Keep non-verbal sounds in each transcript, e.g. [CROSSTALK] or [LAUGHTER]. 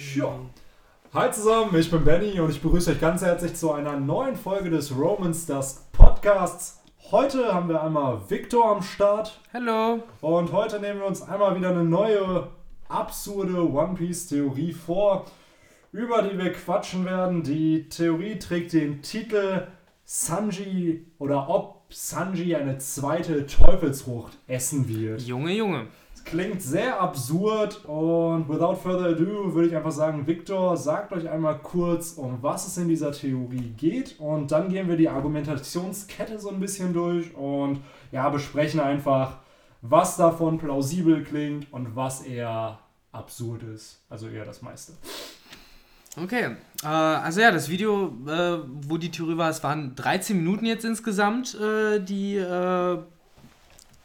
Ja. Hi zusammen, ich bin Benny und ich begrüße euch ganz herzlich zu einer neuen Folge des Romans Dusk Podcasts. Heute haben wir einmal Victor am Start Hallo. und heute nehmen wir uns einmal wieder eine neue absurde One Piece Theorie vor, über die wir quatschen werden. Die Theorie trägt den Titel Sanji oder ob Sanji eine zweite Teufelsfrucht essen wird. Junge, Junge. Klingt sehr absurd und without further ado würde ich einfach sagen, Victor, sagt euch einmal kurz, um was es in dieser Theorie geht und dann gehen wir die Argumentationskette so ein bisschen durch und ja, besprechen einfach, was davon plausibel klingt und was eher absurd ist. Also eher das meiste. Okay. Äh, also ja, das Video, äh, wo die Theorie war, es waren 13 Minuten jetzt insgesamt, äh, die,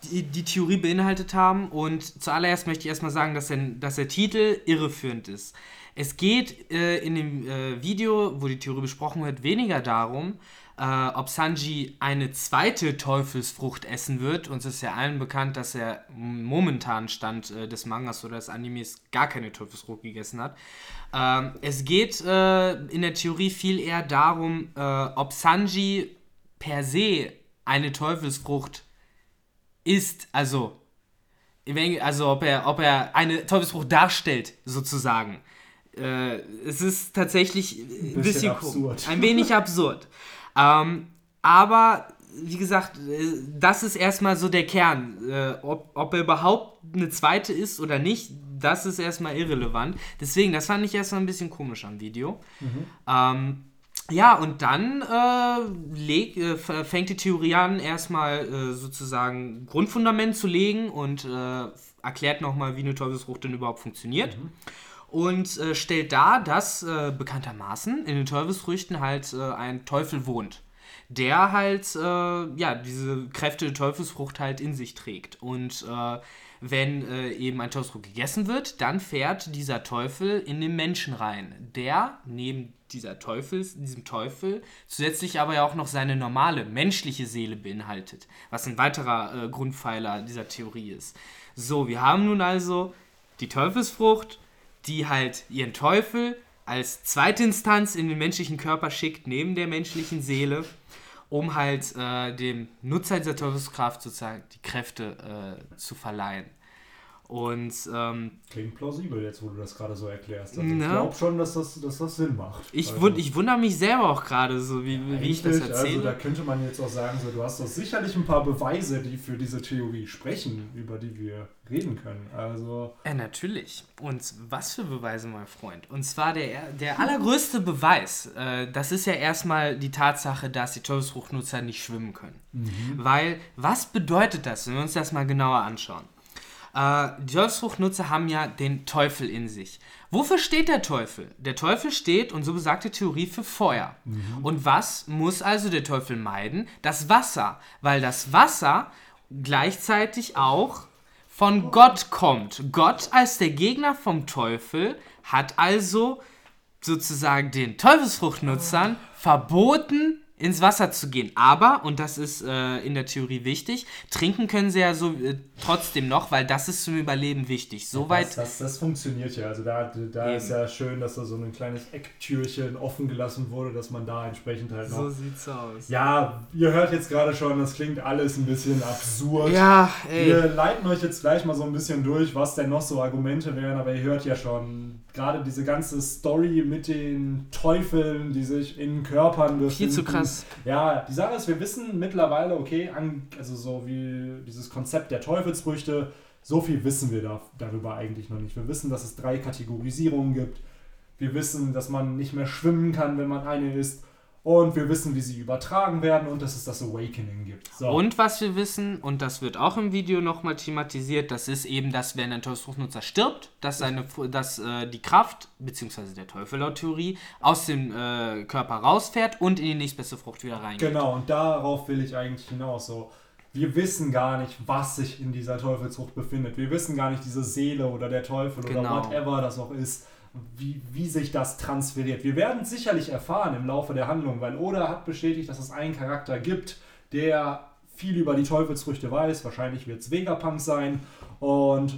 die die Theorie beinhaltet haben. Und zuallererst möchte ich erstmal sagen, dass der, dass der Titel irreführend ist. Es geht äh, in dem äh, Video, wo die Theorie besprochen wird, weniger darum, äh, ob Sanji eine zweite Teufelsfrucht essen wird. Uns ist ja allen bekannt, dass er im momentanen Stand äh, des Mangas oder des Animes gar keine Teufelsfrucht gegessen hat. Ähm, es geht äh, in der Theorie viel eher darum, äh, ob Sanji per se eine Teufelsfrucht ist, also, also ob er, ob er eine Teufelsfrucht darstellt, sozusagen. Äh, es ist tatsächlich ein bisschen bisschen, absurd. Ein wenig absurd. Ähm, aber wie gesagt, äh, das ist erstmal so der Kern. Äh, ob, ob er überhaupt eine zweite ist oder nicht, das ist erstmal irrelevant. Deswegen, das fand ich erstmal ein bisschen komisch am Video. Ähm, ja, und dann äh, leg, äh, fängt die Theorie an, erstmal äh, sozusagen Grundfundament zu legen und äh, erklärt nochmal, wie eine Teufelsfrucht denn überhaupt funktioniert. Und äh, stellt dar, dass äh, bekanntermaßen in den Teufelsfrüchten halt ein Teufel wohnt, der halt, ja, diese Kräfte der Teufelsfrucht halt in sich trägt. Und wenn äh, eben ein Teufelsfrucht gegessen wird, dann fährt dieser Teufel in den Menschen rein, der neben dieser Teufels, diesem Teufel zusätzlich aber ja auch noch seine normale menschliche Seele beinhaltet, was ein weiterer äh, Grundpfeiler dieser Theorie ist. So, wir haben nun also die Teufelsfrucht, die halt ihren Teufel als zweite Instanz in den menschlichen Körper schickt, neben der menschlichen Seele, um halt äh, dem Nutzer dieser Teufelskraft sozusagen die Kräfte äh, zu verleihen. Und ähm, Klingt plausibel jetzt, wo du das gerade so erklärst. Also ich Na? glaube schon, dass das, dass das Sinn macht. ich, Also- wund, ich wundere mich selber auch gerade, so wie, wie ich das Also erzähle. da könnte man jetzt auch sagen, so, du hast doch sicherlich ein paar Beweise, die für diese Theorie sprechen, über die wir reden können. Also, Ja, natürlich. Und was für Beweise, mein Freund? Und zwar der, der allergrößte Beweis, äh, das ist ja erstmal die Tatsache, dass die Teufelsfruchtnutzer nicht schwimmen können. Weil, was bedeutet das, wenn wir uns das mal genauer anschauen? Äh, die Teufelsfruchtnutzer haben ja den Teufel in sich. Wofür steht der Teufel? Der Teufel steht, und so besagt die Theorie, für Feuer. Und was muss also der Teufel meiden? Das Wasser. Weil das Wasser gleichzeitig auch von Gott kommt. Gott als der Gegner vom Teufel hat also sozusagen den Teufelsfruchtnutzern verboten, ins Wasser zu gehen. Aber, und das ist äh, in der Theorie wichtig, trinken können sie ja so äh, trotzdem noch, weil das ist zum Überleben wichtig. Soweit. das, das, das funktioniert ja. Also da, da ist ja schön, dass da so ein kleines Ecktürchen offen gelassen wurde, dass man da entsprechend halt noch... So sieht's aus. ja, ihr hört jetzt gerade schon, das klingt alles ein bisschen absurd. Ja, ey. Wir leiten euch jetzt gleich mal so ein bisschen durch, was denn noch so Argumente wären, aber ihr hört ja schon, gerade diese ganze Story mit den Teufeln, die sich in Körpern befinden. Viel zu krass. Ja, die Sache ist, wir wissen mittlerweile, okay, also so wie dieses Konzept der Teufelsfrüchte, so viel wissen wir da, darüber eigentlich noch nicht. Wir wissen, dass es drei Kategorisierungen gibt. Wir wissen, dass man nicht mehr schwimmen kann, wenn man eine isst. Und wir wissen, wie sie übertragen werden und dass es das Awakening gibt. So. Und was wir wissen, und das wird auch im Video nochmal thematisiert, das ist eben, dass wenn ein Teufelsfruchtnutzer stirbt, dass, seine, dass äh, die Kraft, beziehungsweise der Teufel laut Theorie, aus dem äh, Körper rausfährt und in die nächstbeste Frucht wieder reingeht. Genau, und darauf will ich eigentlich hinaus. So, wir wissen gar nicht, was sich in dieser Teufelsfrucht befindet. Wir wissen gar nicht, diese Seele oder der Teufel oder Genau. whatever das auch ist, wie, wie sich das transferiert. Wir werden es sicherlich erfahren im Laufe der Handlung, weil Oda hat bestätigt, dass es einen Charakter gibt, der viel über die Teufelsfrüchte weiß. Wahrscheinlich wird es Vegapunk sein. Und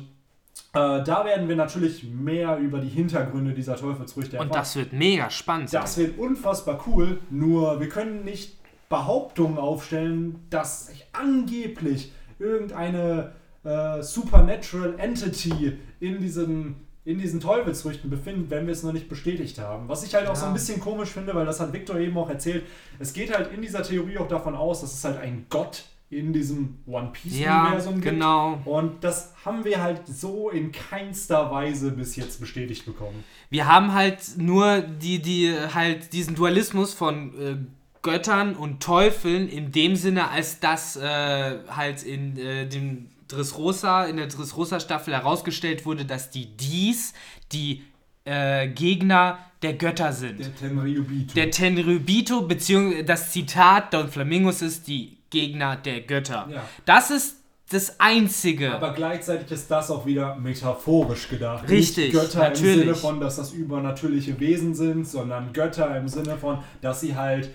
Äh, da werden wir natürlich mehr über die Hintergründe dieser Teufelsfrüchte erfahren. Und das wird mega spannend sein. Das wird unfassbar cool, nur wir können nicht Behauptungen aufstellen, dass sich angeblich irgendeine äh, Supernatural Entity in diesen in diesen Teufelsfrüchten befinden, wenn wir es noch nicht bestätigt haben. Was ich halt auch ja. so ein bisschen komisch finde, weil das hat Victor eben auch erzählt. Es geht halt in dieser Theorie auch davon aus, dass es halt ein Gott in diesem One Piece-Universum ja, gibt. Genau. Und das haben wir halt so in keinster Weise bis jetzt bestätigt bekommen. Wir haben halt nur die, die halt diesen Dualismus von äh, Göttern und Teufeln in dem Sinne, als das äh, halt in äh, dem Dressrosa, in der Dressrosa-Staffel herausgestellt wurde, dass die dies die äh, Gegner der Götter sind. Der Tenryubito. Der Tenryubito, beziehungsweise das Zitat Don Flamingos ist die Gegner der Götter. Ja. Das ist das Einzige. Aber gleichzeitig ist das auch wieder metaphorisch gedacht. Richtig. Nicht Götter natürlich. im Sinne von, dass das übernatürliche Wesen sind, sondern Götter im Sinne von, dass sie halt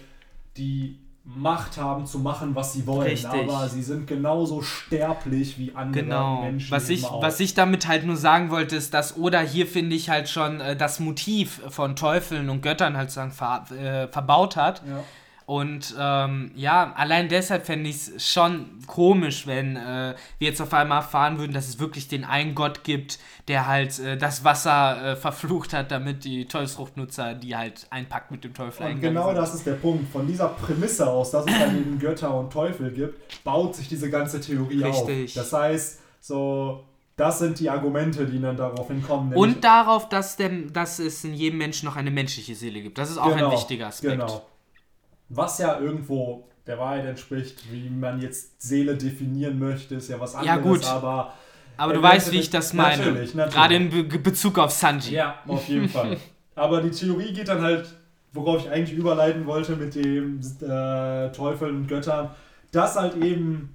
die Macht haben zu machen, was sie wollen. Richtig. Aber sie sind genauso sterblich wie andere genau. Menschen. Was ich, was ich damit halt nur sagen wollte, ist, dass Oda hier, finde ich, halt schon äh, das Motiv von Teufeln und Göttern halt sagen, ver, äh, verbaut hat. Ja. Und ähm, ja, allein deshalb fände ich es schon komisch, wenn äh, wir jetzt auf einmal erfahren würden, dass es wirklich den einen Gott gibt, der halt äh, das Wasser äh, verflucht hat, damit die Teufelsfruchtnutzer die halt einpackt mit dem Teufel. Und genau sind. das ist der Punkt. Von dieser Prämisse aus, dass es dann eben Götter und Teufel gibt, baut sich diese ganze Theorie Richtig. auf. Das heißt, so das sind die Argumente, die dann daraufhin kommen. Und darauf, dass, dem, dass es in jedem Menschen noch eine menschliche Seele gibt. Das ist auch genau, ein wichtiger Aspekt. Genau was ja irgendwo der Wahrheit entspricht, wie man jetzt Seele definieren möchte, ist ja was anderes, ja, gut. aber. Aber du weißt, wie ich das meine. Natürlich, natürlich. Gerade in Be Bezug auf Sanji. Ja, auf jeden Fall. Aber die Theorie geht dann halt, worauf ich eigentlich überleiten wollte mit dem äh, Teufeln und Göttern, dass halt eben,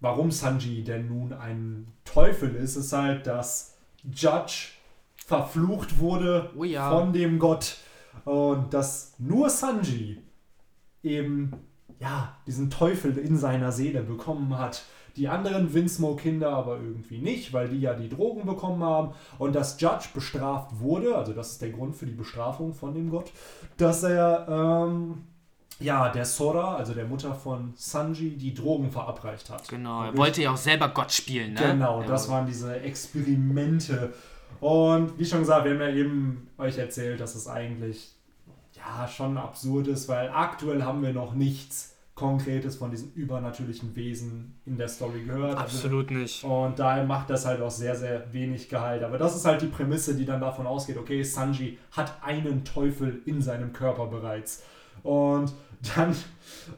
warum Sanji denn nun ein Teufel ist, ist halt, dass Judge verflucht wurde oh ja. von dem Gott und dass nur Sanji eben ja, diesen Teufel in seiner Seele bekommen hat. Die anderen Winsmoke-Kinder aber irgendwie nicht, weil die ja die Drogen bekommen haben. Und dass Judge bestraft wurde, also das ist der Grund für die Bestrafung von dem Gott, dass er, ähm, ja, der Sora, also der Mutter von Sanji, die Drogen verabreicht hat. Genau, er wollte ja auch selber Gott spielen, ne? Genau, das waren diese Experimente. Und wie schon gesagt, wir haben ja eben euch erzählt, dass es eigentlich ja, schon absurd ist, weil aktuell haben wir noch nichts Konkretes von diesen übernatürlichen Wesen in der Story gehört. Absolut also, nicht. Und daher macht das halt auch sehr, sehr wenig Gehalt. Aber das ist halt die Prämisse, die dann davon ausgeht, okay, Sanji hat einen Teufel in seinem Körper bereits. Und dann,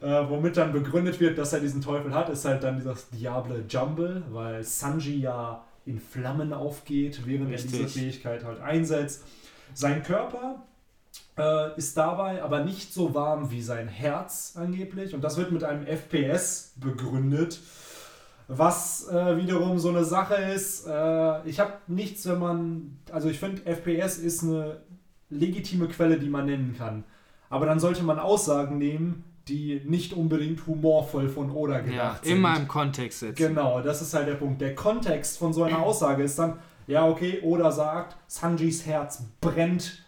äh, womit dann begründet wird, dass er diesen Teufel hat, ist halt dann dieses Diable Jumble, weil Sanji ja in Flammen aufgeht, während Richtig. er diese Fähigkeit halt einsetzt. Sein Körper äh, ist dabei aber nicht so warm wie sein Herz angeblich. Und das wird mit einem FPS begründet. Was äh, wiederum so eine Sache ist, äh, ich habe nichts, wenn man, also ich finde, FPS ist eine legitime Quelle, die man nennen kann. Aber dann sollte man Aussagen nehmen, die nicht unbedingt humorvoll von Oda gedacht ja, sind. Immer im Kontext setzen. Genau, das ist halt der Punkt. Der Kontext von so einer Aussage ist dann, ja, okay, Oda sagt, Sanjis Herz brennt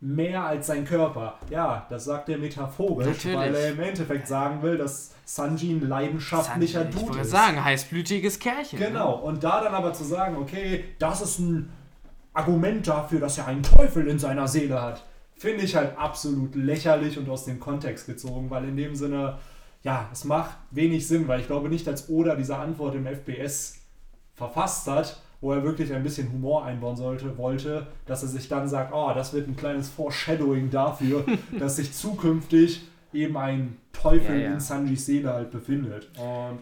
mehr als sein Körper. Ja, das sagt er metaphorisch, Natürlich. weil er im Endeffekt sagen will, dass Sanji ein leidenschaftlicher Sanji, Dude ich ist. sagen, heißblütiges Kerlchen. Genau, ne? und da dann aber zu sagen, okay, das ist ein Argument dafür, dass er einen Teufel in seiner Seele hat, finde ich halt absolut lächerlich und aus dem Kontext gezogen, weil in dem Sinne, ja, es macht wenig Sinn, weil ich glaube nicht, dass Oda diese Antwort im FPS verfasst hat, wo er wirklich ein bisschen Humor einbauen sollte, wollte, dass er sich dann sagt, oh, das wird ein kleines Foreshadowing dafür, [LAUGHS] dass sich zukünftig eben ein Teufel ja, ja. in Sanjis Seele halt befindet. Und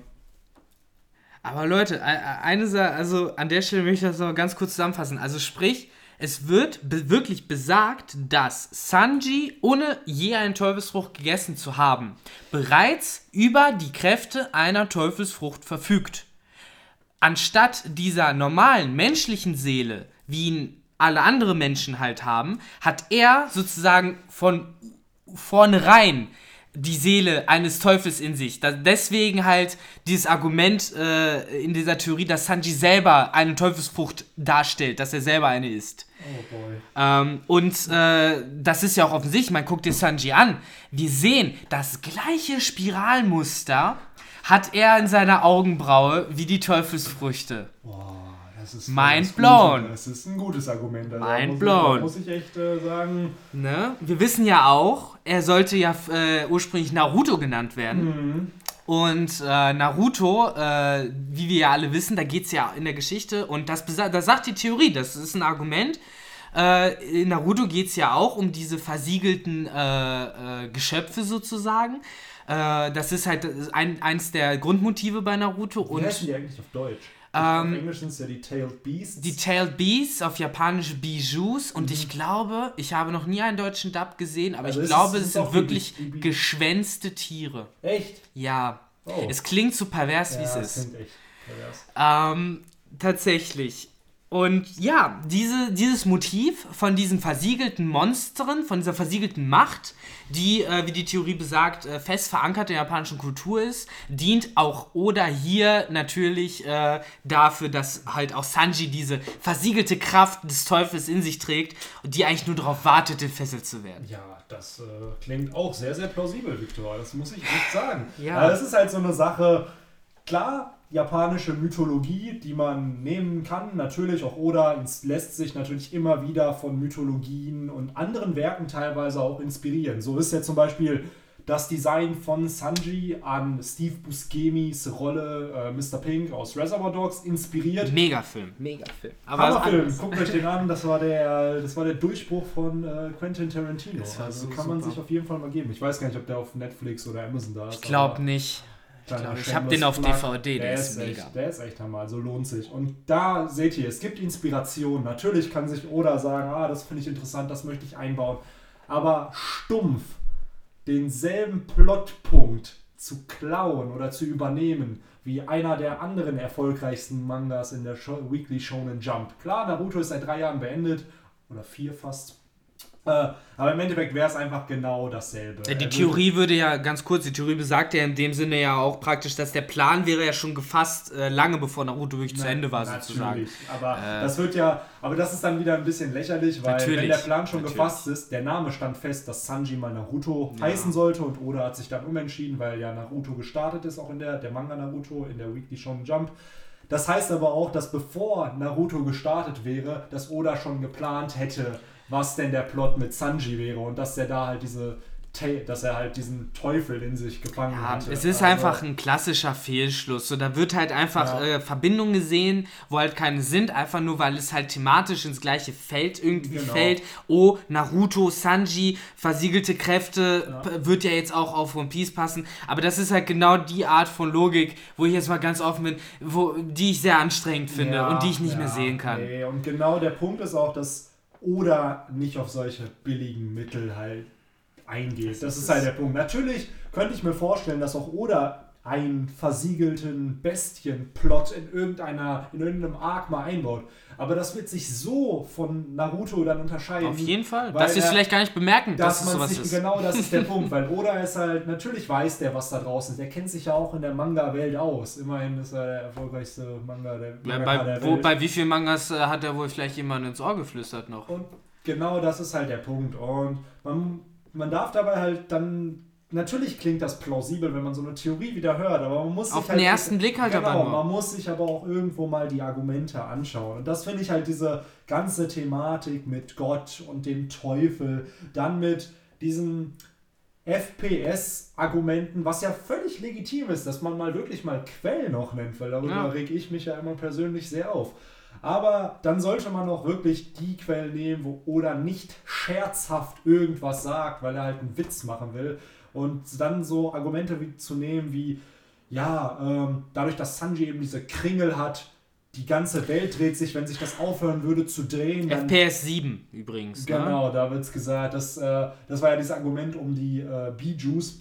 aber Leute, eine Sache, also an der Stelle möchte ich das noch ganz kurz zusammenfassen. Also sprich, es wird be wirklich besagt, dass Sanji, ohne je einen Teufelsfrucht gegessen zu haben, bereits über die Kräfte einer Teufelsfrucht verfügt anstatt dieser normalen menschlichen Seele, wie ihn alle anderen Menschen halt haben, hat er sozusagen von vornherein die Seele eines Teufels in sich. Da, deswegen halt dieses Argument äh, in dieser Theorie, dass Sanji selber eine Teufelsfrucht darstellt, dass er selber eine ist. Oh boy. Ähm, und äh, das ist ja auch offensichtlich, man guckt dir Sanji an. Wir sehen das gleiche Spiralmuster hat er in seiner Augenbraue wie die Teufelsfrüchte. Boah, das ist Mind blown. Gut. Das ist ein gutes Argument. Also Mind da muss blown. Ich, muss ich echt äh, sagen. Ne? Wir wissen ja auch, er sollte ja äh, ursprünglich Naruto genannt werden. Mhm. Und äh, Naruto, äh, wie wir ja alle wissen, da geht es ja in der Geschichte und das, das sagt die Theorie, das ist ein Argument. Äh, in Naruto geht es ja auch um diese versiegelten äh, Geschöpfe sozusagen. Das ist halt ein, eins der Grundmotive bei Naruto. Wie heißen Und die eigentlich auf Deutsch? Ähm, auf Englisch sind es ja die Tailed Beasts. die Tailed Beasts, auf Japanisch Bijous. Und ich glaube, ich habe noch nie einen deutschen Dub gesehen, aber Mhm. Also ich ist glaube, es- ist sind wirklich die- die- geschwänzte Tiere. echt? Ja. Oh. Es klingt so pervers, wie es ja, ist. echt pervers. Ähm, tatsächlich. Und ja, diese, dieses Motiv von diesen versiegelten Monstern, von dieser versiegelten Macht, die, äh, wie die Theorie besagt, äh, fest verankert in der japanischen Kultur ist, dient auch Oda hier natürlich äh, dafür, dass halt auch Sanji diese versiegelte Kraft des Teufels in sich trägt und die eigentlich nur darauf wartet, entfesselt zu werden. Ja, das äh, klingt auch sehr, sehr plausibel, Victor. Das muss ich echt sagen. Ja. Aber es ist halt so eine Sache, klar, japanische Mythologie, die man nehmen kann, natürlich auch Oda lässt sich natürlich immer wieder von Mythologien und anderen Werken teilweise auch inspirieren. So ist ja zum Beispiel das Design von Sanji an Steve Buscemi's Rolle äh, Mr. Pink aus Reservoir Dogs inspiriert. Megafilm, Megafilm. Aber Hammerfilm, guckt euch den an, das war der, das war der Durchbruch von äh, Quentin Tarantino. Also so kann man super. sich auf jeden Fall mal geben. Ich weiß gar nicht, ob der auf Netflix oder Amazon da ist. Ich glaube nicht. Kleiner ich Shameless hab den auf. DVD, der ist mega. Echt, der ist echt Hammer, also lohnt sich. Und da seht ihr, es gibt Inspiration. Natürlich kann sich Oda sagen, ah, das finde ich interessant, das möchte ich einbauen. Aber stumpf denselben Plotpunkt zu klauen oder zu übernehmen, wie einer der anderen erfolgreichsten Mangas in der Weekly Shonen Jump. Klar, Naruto ist seit drei Jahren beendet, oder vier fast. Äh, aber im Endeffekt wäre es einfach genau dasselbe. Er Die würde- Theorie würde ja, ganz kurz, die Theorie besagt ja in dem Sinne ja auch praktisch, dass der Plan wäre ja schon gefasst, äh, lange bevor Naruto wirklich zu Na- Ende war, natürlich, sozusagen. Aber Äh, das wird ja, aber das ist dann wieder ein bisschen lächerlich, weil wenn der Plan schon natürlich. gefasst ist, der Name stand fest, dass Sanji mal Naruto Ja. heißen sollte und Oda hat sich dann umentschieden, weil ja Naruto gestartet ist, auch in der, der Manga Naruto, in der Weekly Shonen Jump. Das heißt aber auch, dass bevor Naruto gestartet wäre, dass Oda schon geplant hätte, was denn der Plot mit Sanji wäre und dass er da halt diese, dass er halt diesen Teufel in sich gefangen Ja, hatte. es ist Also- einfach ein klassischer Fehlschluss. So, da wird halt einfach Ja. äh, Verbindungen gesehen, wo halt keine sind, einfach nur, weil es halt thematisch ins gleiche Feld irgendwie Genau. fällt. Oh, Naruto, Sanji, versiegelte Kräfte, Ja. wird ja jetzt auch auf One Piece passen. Aber das ist halt genau die Art von Logik, wo ich jetzt mal ganz offen bin, wo, die ich sehr anstrengend finde und die ich nicht mehr sehen kann. Nee, und genau der Punkt ist auch, dass Oda nicht auf solche billigen Mittel halt eingeht. Das, ist halt der Punkt. Natürlich könnte ich mir vorstellen, dass auch Oda einen versiegelten Bestienplot in irgendeiner, in irgendeinem Arc mal einbaut. Aber das wird sich so von Naruto dann unterscheiden. Auf jeden Fall. Dass sie es vielleicht gar nicht bemerken, dass, dass man sowas sich, ist. genau das ist der [LAUGHS] Punkt, weil Oda ist halt, natürlich weiß der, was da draußen ist. Der kennt sich ja auch in der Manga-Welt aus. Immerhin ist er der erfolgreichste Manga der, Ja, bei, der wo, Welt. bei wie vielen Mangas äh, hat er wohl vielleicht jemand ins Ohr geflüstert noch? Und genau das ist halt der Punkt. Und man, man darf dabei halt dann. Natürlich klingt das plausibel, wenn man so eine Theorie wieder hört, aber man muss Auf sich halt den ersten Blick halt genau, aber nur. man muss sich aber auch irgendwo mal die Argumente anschauen. Und das finde ich halt diese ganze Thematik mit Gott und dem Teufel, dann mit diesen FPS-Argumenten, was ja völlig legitim ist, dass man mal wirklich mal Quellen noch nennt, weil darüber Ja. reg ich mich ja immer persönlich sehr auf. Aber dann sollte man auch wirklich die Quellen nehmen, wo Oda nicht scherzhaft irgendwas sagt, weil er halt einen Witz machen will. Und dann so Argumente wie, zu nehmen wie, ja, ähm, dadurch, dass Sanji eben diese Kringel hat, die ganze Welt dreht sich, wenn sich das aufhören würde zu drehen, FPS 7 übrigens. Ne? Genau, da wird es gesagt, dass, äh, das war ja dieses Argument um die äh, Bijus,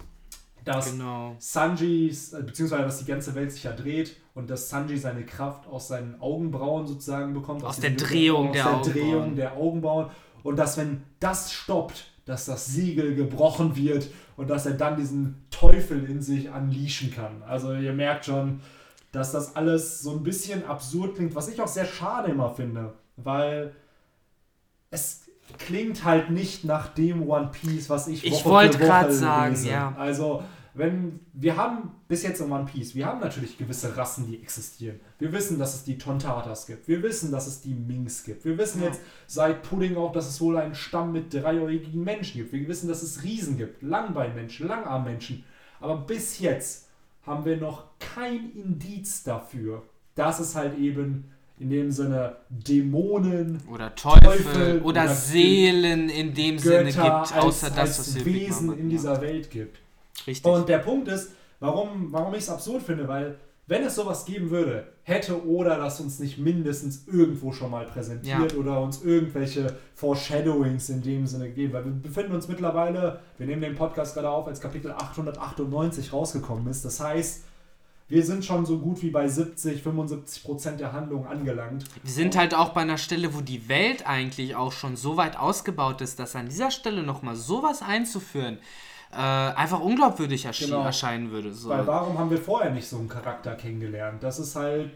dass Genau. Sanji, äh, beziehungsweise dass die ganze Welt sich ja dreht und dass Sanji seine Kraft aus seinen Augenbrauen sozusagen bekommt. Aus diesen der Drehung aus der der Augenbrauen. Drehung der Augenbrauen. Und dass wenn das stoppt, dass das Siegel gebrochen wird und dass er dann diesen Teufel in sich unleashen kann. Also ihr merkt schon, dass das alles so ein bisschen absurd klingt, was ich auch sehr schade immer finde, weil es klingt halt nicht nach dem One Piece, was ich Woche Ich wollte gerade sagen, lese. ja. Also wenn wir haben bis jetzt in One Piece, wir haben natürlich gewisse Rassen, die existieren. Wir wissen, dass es die Tontatas gibt. Wir wissen, dass es die Minks gibt. Wir wissen ja. jetzt seit Pudding auch, dass es wohl einen Stamm mit dreieugrigen Menschen gibt. Wir wissen, dass es Riesen gibt, Langbeinmenschen, Langarmmenschen. Aber bis jetzt haben wir noch kein Indiz dafür, dass es halt eben in dem Sinne Dämonen oder Teufel, Teufel oder, oder, Seelen in dem Götter Sinne gibt, außer als, das, was als Wesen in dieser Welt gibt. Richtig. Und der Punkt ist, warum, warum ich es absurd finde, weil wenn es sowas geben würde, hätte oder das uns nicht mindestens irgendwo schon mal präsentiert ja. oder uns irgendwelche Foreshadowings in dem Sinne gegeben. Weil wir befinden uns mittlerweile, wir nehmen den Podcast gerade auf, als Kapitel 898 rausgekommen ist. Das heißt, wir sind schon so gut wie bei 70, 75 Prozent der Handlung angelangt. Wir sind halt auch bei einer Stelle, wo die Welt eigentlich auch schon so weit ausgebaut ist, dass an dieser Stelle nochmal sowas einzuführen, äh, einfach unglaubwürdig ersche genau. erscheinen würde. So. Weil warum haben wir vorher nicht so einen Charakter kennengelernt? Das ist halt.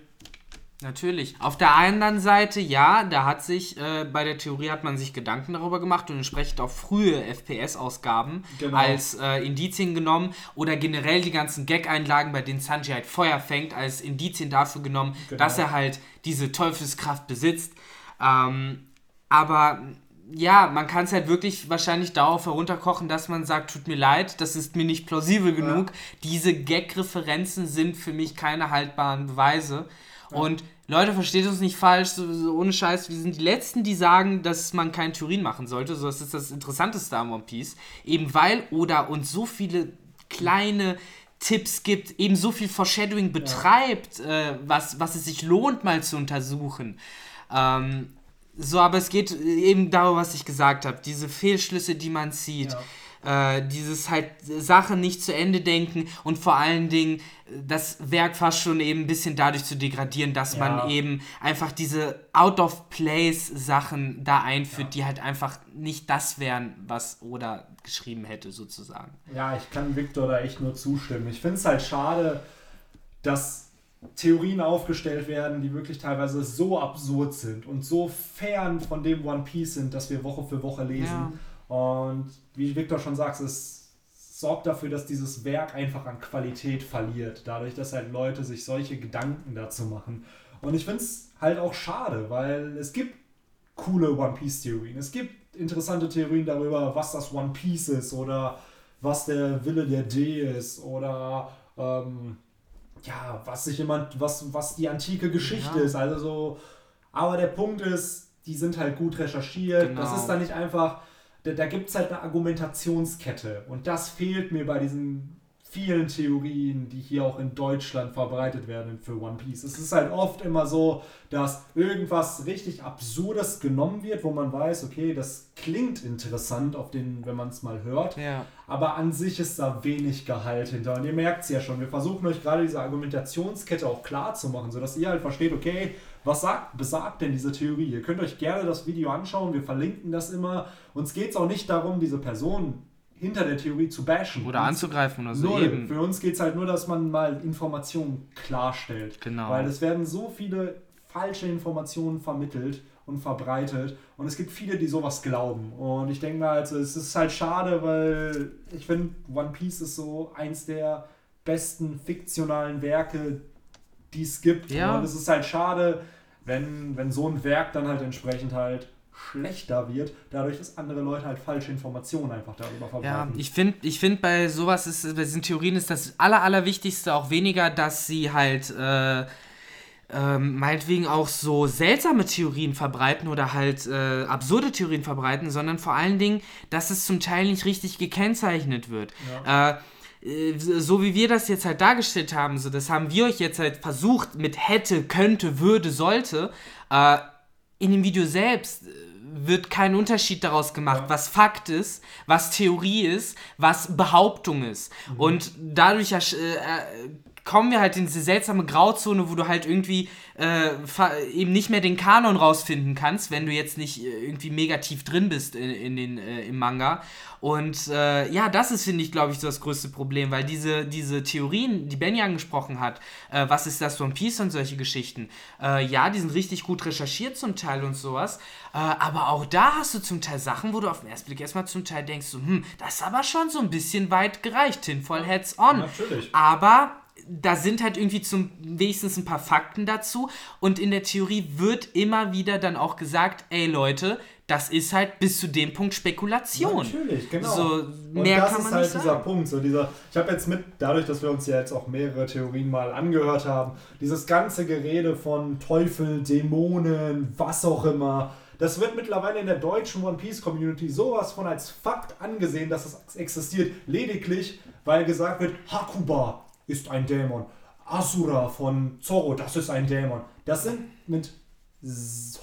Natürlich. Auf der anderen Seite, ja, da hat sich, äh, bei der Theorie hat man sich Gedanken darüber gemacht und entsprechend auch frühe FPS-Ausgaben genau. als äh, Indizien genommen oder generell die ganzen Gag-Einlagen, bei denen Sanji halt Feuer fängt, als Indizien dafür genommen, genau. dass er halt diese Teufelskraft besitzt. Ähm, aber ja, man kann es halt wirklich wahrscheinlich darauf herunterkochen, dass man sagt, tut mir leid, das ist mir nicht plausibel genug. Ja. Diese Gag-Referenzen sind für mich keine haltbaren Beweise. Ja. Und Leute, versteht uns nicht falsch, so, so, ohne Scheiß, wir sind die Letzten, die sagen, dass man keinen Turin machen sollte. So, das ist das Interessanteste am One Piece. Eben weil Oda uns so viele kleine Tipps gibt, eben so viel Foreshadowing betreibt, ja. äh, was, was es sich lohnt, mal zu untersuchen. Ähm, so, aber es geht eben darum, was ich gesagt habe. Diese Fehlschlüsse, die man zieht. Ja. Äh, dieses halt Sachen nicht zu Ende denken und vor allen Dingen das Werk fast schon eben ein bisschen dadurch zu degradieren, dass ja. man eben einfach diese Out-of-Place-Sachen da einführt, ja. die halt einfach nicht das wären, was Oda geschrieben hätte, sozusagen. Ja, ich kann Victor da echt nur zustimmen. Ich finde es halt schade, dass Theorien aufgestellt werden, die wirklich teilweise so absurd sind und so fern von dem One Piece sind, dass wir Woche für Woche lesen. Ja. Und wie Victor schon sagt, es sorgt dafür, dass dieses Werk einfach an Qualität verliert, dadurch, dass halt Leute sich solche Gedanken dazu machen. Und ich finde es halt auch schade, weil es gibt coole One Piece Theorien. Es gibt interessante Theorien darüber, was das One Piece ist oder was der Wille der D ist oder ähm, ja, was sich jemand, was, was die antike Geschichte ja. ist. Also so, aber der Punkt ist, die sind halt gut recherchiert. Genau. Das ist dann nicht einfach, da, da gibt es halt eine Argumentationskette. Und das fehlt mir bei diesen vielen Theorien, die hier auch in Deutschland verbreitet werden für One Piece. Es ist halt oft immer so, dass irgendwas richtig Absurdes genommen wird, wo man weiß, okay, das klingt interessant, auf den, wenn man es mal hört, ja. aber an sich ist da wenig Gehalt hinter. Und ihr merkt es ja schon, wir versuchen euch gerade diese Argumentationskette auch klar zu machen, sodass ihr halt versteht, okay, was sagt, besagt denn diese Theorie? Ihr könnt euch gerne das Video anschauen, wir verlinken das immer. Uns geht es auch nicht darum, diese Person hinter der Theorie zu bashen. Oder anzugreifen oder so. Null. Eben. Für uns geht es halt nur, dass man mal Informationen klarstellt. Genau. Weil es werden so viele falsche Informationen vermittelt und verbreitet. Und es gibt viele, die sowas glauben. Und ich denke mal, also, es ist halt schade, weil ich finde, One Piece ist so eins der besten fiktionalen Werke, die es gibt. Ja. Und es ist halt schade, wenn, wenn so ein Werk dann halt entsprechend halt schlechter wird, dadurch, dass andere Leute halt falsche Informationen einfach darüber verbreiten. Ja, ich finde, ich find bei sowas, ist, bei diesen Theorien ist das Aller, Allerwichtigste auch weniger, dass sie halt äh, ähm, meinetwegen auch so seltsame Theorien verbreiten oder halt äh, absurde Theorien verbreiten, sondern vor allen Dingen, dass es zum Teil nicht richtig gekennzeichnet wird. Ja. Äh, so wie wir das jetzt halt dargestellt haben, so das haben wir euch jetzt halt versucht mit hätte, könnte, würde, sollte. Äh, in dem Video selbst äh, wird kein Unterschied daraus gemacht, was Fakt ist, was Theorie ist, was Behauptung ist. Mhm. Und dadurch äh, kommen wir halt in diese seltsame Grauzone, wo du halt irgendwie äh, eben nicht mehr den Kanon rausfinden kannst, wenn du jetzt nicht äh, irgendwie mega tief drin bist in, in den, äh, im Manga. Und äh, ja, das ist, finde ich, glaube ich, so das größte Problem, weil diese, diese Theorien, die Benny angesprochen hat, äh, was ist das One Piece und solche Geschichten, äh, ja, die sind richtig gut recherchiert zum Teil und sowas, aber auch da hast du zum Teil Sachen, wo du auf den ersten Blick erstmal zum Teil denkst, so, hm, das ist aber schon so ein bisschen weit gereicht, Tinfoil Heads on. Natürlich. Aber da sind halt irgendwie zum wenigstens ein paar Fakten dazu und in der Theorie wird immer wieder dann auch gesagt, ey Leute, das ist halt bis zu dem Punkt Spekulation. Natürlich, genau. So, und mehr das kann man ist halt nicht dieser sagen. Punkt. So dieser, ich habe jetzt mit, dadurch, dass wir uns ja jetzt auch mehrere Theorien mal angehört haben, dieses ganze Gerede von Teufel, Dämonen, was auch immer, das wird mittlerweile in der deutschen One Piece Community sowas von als Fakt angesehen, dass es existiert. Lediglich, weil gesagt wird, Hakuba ist ein Dämon. Asura von Zorro, das ist ein Dämon. Das sind mit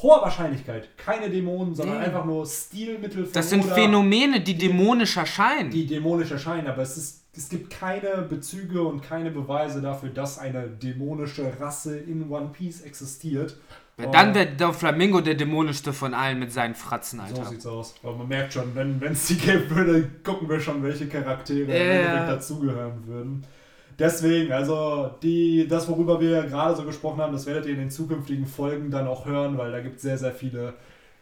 hoher Wahrscheinlichkeit keine Dämonen, sondern nee. einfach nur Stilmittel von Das sind Oda, Phänomene, die dämonisch erscheinen. Die dämonisch erscheinen, aber es, ist, es gibt keine Bezüge und keine Beweise dafür, dass eine dämonische Rasse in One Piece existiert. Ja, dann wäre der Flamingo der dämonischste von allen mit seinen Fratzen, Alter. So sieht's aus. Aber man merkt schon, wenn es die geben würde, gucken wir schon, welche Charaktere äh. dazugehören würden. Deswegen, also die, das, worüber wir gerade so gesprochen haben, das werdet ihr in den zukünftigen Folgen dann auch hören, weil da gibt es sehr, sehr viele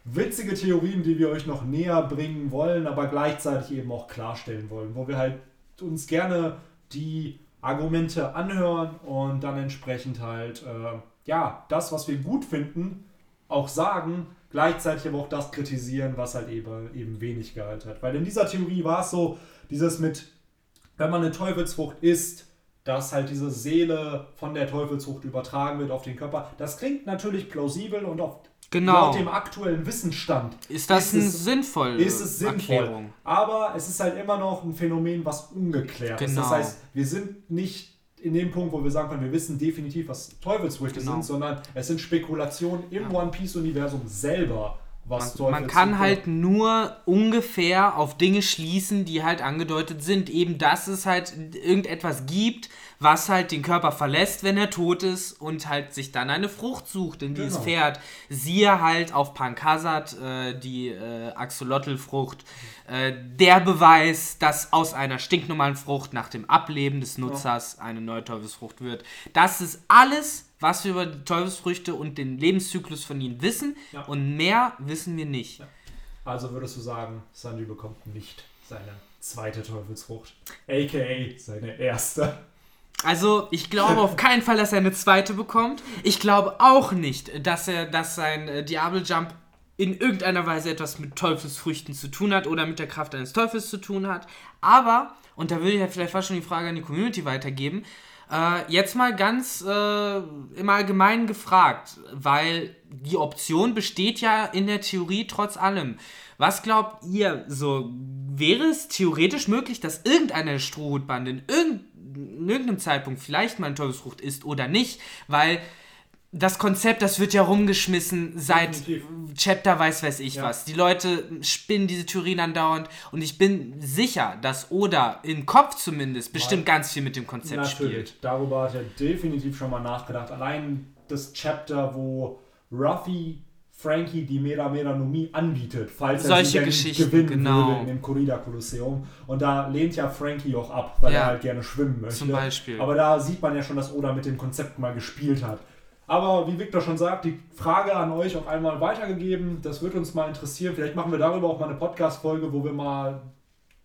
witzige Theorien, die wir euch noch näher bringen wollen, aber gleichzeitig eben auch klarstellen wollen, wo wir halt uns gerne die Argumente anhören und dann entsprechend halt, äh, ja, das, was wir gut finden, auch sagen, gleichzeitig aber auch das kritisieren, was halt eben, eben wenig Gehalt hat. Weil in dieser Theorie war es so, dieses mit, wenn man eine Teufelsfrucht isst, dass halt diese Seele von der Teufelsfrucht übertragen wird auf den Körper. Das klingt natürlich plausibel und auf genau. laut dem aktuellen Wissensstand ist das ist es, sinnvoll. Ist es sinnvoll. Erklärung. Aber es ist halt immer noch ein Phänomen, was ungeklärt genau. ist. Das genau. heißt, wir sind nicht in dem Punkt, wo wir sagen können, wir wissen definitiv, was Teufelsfrüchte genau. sind, sondern es sind Spekulationen im ja. One Piece Universum selber was man, man kann halt nur ungefähr auf Dinge schließen, die halt angedeutet sind. Eben, dass es halt irgendetwas gibt, was halt den Körper verlässt, wenn er tot ist und halt sich dann eine Frucht sucht, in die genau. es fährt. Siehe halt auf Pankasat, äh, die äh, Axolotl-Frucht. Äh, der Beweis, dass aus einer stinknormalen Frucht nach dem Ableben des Nutzers eine neue Teufelsfrucht wird. Das ist alles was wir über die Teufelsfrüchte und den Lebenszyklus von ihnen wissen ja. und mehr wissen wir nicht. Ja. Also würdest du sagen, Sandy bekommt nicht seine zweite Teufelsfrucht, aka seine erste. Also, ich glaube auf keinen Fall, dass er eine zweite bekommt. Ich glaube auch nicht, dass er, dass sein äh, Diablo Jump in irgendeiner Weise etwas mit Teufelsfrüchten zu tun hat oder mit der Kraft eines Teufels zu tun hat. Aber, und da würde ich ja vielleicht fast schon die Frage an die Community weitergeben, äh, jetzt mal ganz äh, im Allgemeinen gefragt, weil die Option besteht ja in der Theorie trotz allem. Was glaubt ihr, so wäre es theoretisch möglich, dass irgendeine Strohhutbande in, irgend, in irgendeinem Zeitpunkt vielleicht mal ein Teufelsfrucht ist oder nicht? Weil das Konzept, das wird ja rumgeschmissen seit Definitiv. Chapter weiß weiß ich ja. was. Die Leute spinnen diese Theorien andauernd und ich bin sicher, dass Oda im Kopf zumindest bestimmt ganz viel mit dem Konzept Natürlich. spielt. Darüber hat er definitiv schon mal nachgedacht. Allein das Chapter, wo Ruffy Frankie die Mera Mera Nomi anbietet, falls er Solche sie gewinnen genau. würde in dem Corrida Kolosseum. Und da lehnt ja Frankie auch ab, weil ja. er halt gerne schwimmen möchte. Zum Beispiel. Aber da sieht man ja schon, dass Oda mit dem Konzept mal gespielt hat. Aber wie Victor schon sagt, die Frage an euch auch einmal weitergegeben. Das wird uns mal interessieren. Vielleicht machen wir darüber auch mal eine Podcast-Folge, wo wir mal,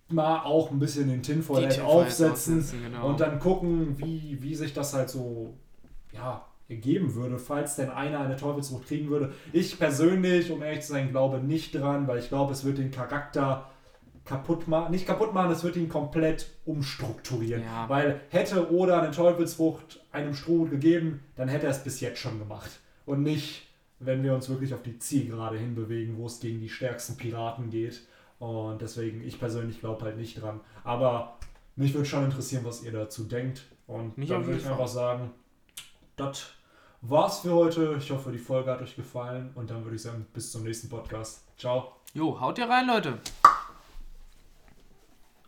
mal auch ein bisschen den Tinfoil aufsetzen, aufsetzen genau. und dann gucken, wie, wie sich das halt so ja, ergeben würde, falls denn einer eine Teufelsfrucht kriegen würde. Ich persönlich, um ehrlich zu sein, glaube nicht dran, weil ich glaube, es wird den Charakter kaputt machen, nicht kaputt machen, es wird ihn komplett umstrukturieren. Ja. Weil hätte Oda eine Teufelsfrucht einem Strohhut gegeben, dann hätte er es bis jetzt schon gemacht. Und nicht, wenn wir uns wirklich auf die Zielgerade hinbewegen, wo es gegen die stärksten Piraten geht. Und deswegen, ich persönlich glaube halt nicht dran. Aber mich würde schon interessieren, was ihr dazu denkt. Und mich dann würde ich einfach sagen, das war's für heute. Ich hoffe, die Folge hat euch gefallen. Und dann würde ich sagen, bis zum nächsten Podcast. Ciao. Jo, haut ihr rein, Leute.